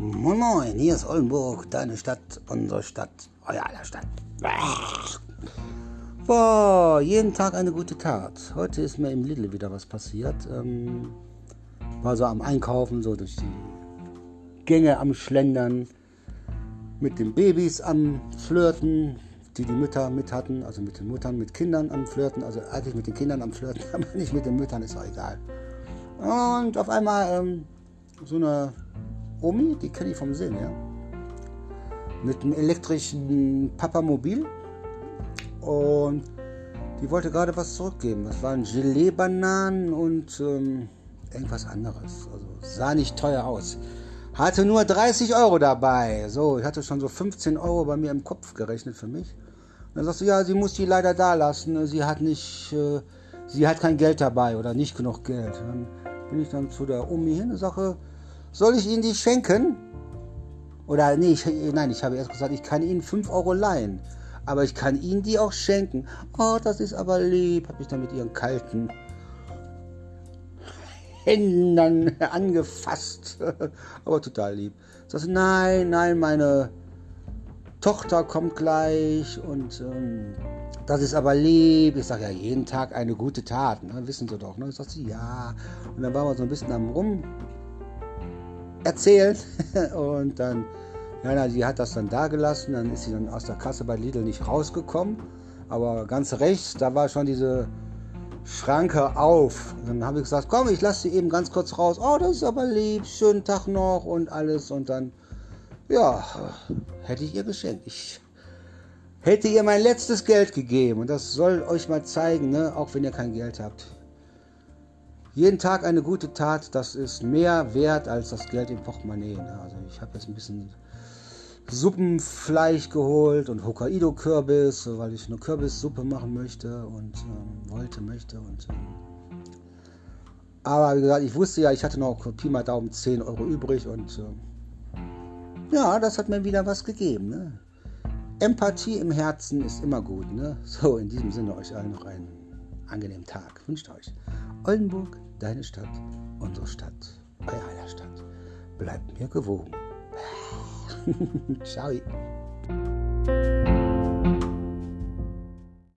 Moin Moin, hier ist Oldenburg, deine Stadt, unsere Stadt, euer aller Stadt. Boah, jeden Tag eine gute Tat. Heute ist mir im Lidl wieder was passiert. Ähm, war so am Einkaufen, so durch die Gänge am Schlendern, mit den Babys am Flirten, die die Mütter mit hatten, also mit den Muttern, mit Kindern am Flirten, also eigentlich mit den Kindern am Flirten, aber nicht mit den Müttern, ist auch egal. Und auf einmal ähm, so eine Omi, die kenne ich vom Sehen, ja. Mit einem elektrischen Papamobil. Und die wollte gerade was zurückgeben. Das waren Gelee-Bananen und ähm, irgendwas anderes. Also sah nicht teuer aus. Hatte nur 30 Euro dabei. So, ich hatte schon so 15 Euro bei mir im Kopf gerechnet für mich. Und dann sagst du, ja, sie muss die leider da lassen. Sie hat nicht, äh, sie hat kein Geld dabei oder nicht genug Geld. Dann bin ich dann zu der Omi hin und sage, soll ich Ihnen die schenken? Oder nee, ich, nein, ich habe erst gesagt, ich kann Ihnen 5 Euro leihen. Aber ich kann Ihnen die auch schenken. Oh, das ist aber lieb, habe ich dann mit ihren kalten Händen angefasst. aber total lieb. Sagst du, nein, nein, meine Tochter kommt gleich und ähm, das ist aber lieb. Ich sage ja jeden Tag eine gute Tat, ne? wissen Sie doch. Ne? Ich sage, ja. Und dann waren wir so ein bisschen am Rum erzählt. Und dann, ja, na, sie hat das dann da gelassen. Dann ist sie dann aus der Kasse bei Lidl nicht rausgekommen. Aber ganz rechts, da war schon diese Schranke auf. Dann habe ich gesagt, komm, ich lasse sie eben ganz kurz raus. Oh, das ist aber lieb, schönen Tag noch und alles. Und dann, ja, hätte ich ihr geschenkt. Ich hätte ihr mein letztes Geld gegeben. Und das soll euch mal zeigen, ne? auch wenn ihr kein Geld habt. Jeden Tag eine gute Tat, das ist mehr wert als das Geld im Portemonnaie. Also ich habe jetzt ein bisschen Suppenfleisch geholt und Hokkaido-Kürbis, weil ich eine Kürbissuppe machen möchte und ähm, wollte, möchte. Und, ähm, aber wie gesagt, ich wusste ja, ich hatte noch Pi mal Daumen 10 Euro übrig und äh, ja, das hat mir wieder was gegeben. Ne? Empathie im Herzen ist immer gut. Ne? So, in diesem Sinne euch allen noch einen angenehmen Tag. Wünscht euch. Oldenburg, deine Stadt, unsere Stadt, euer aller Stadt. Bleibt mir gewogen. Ciao.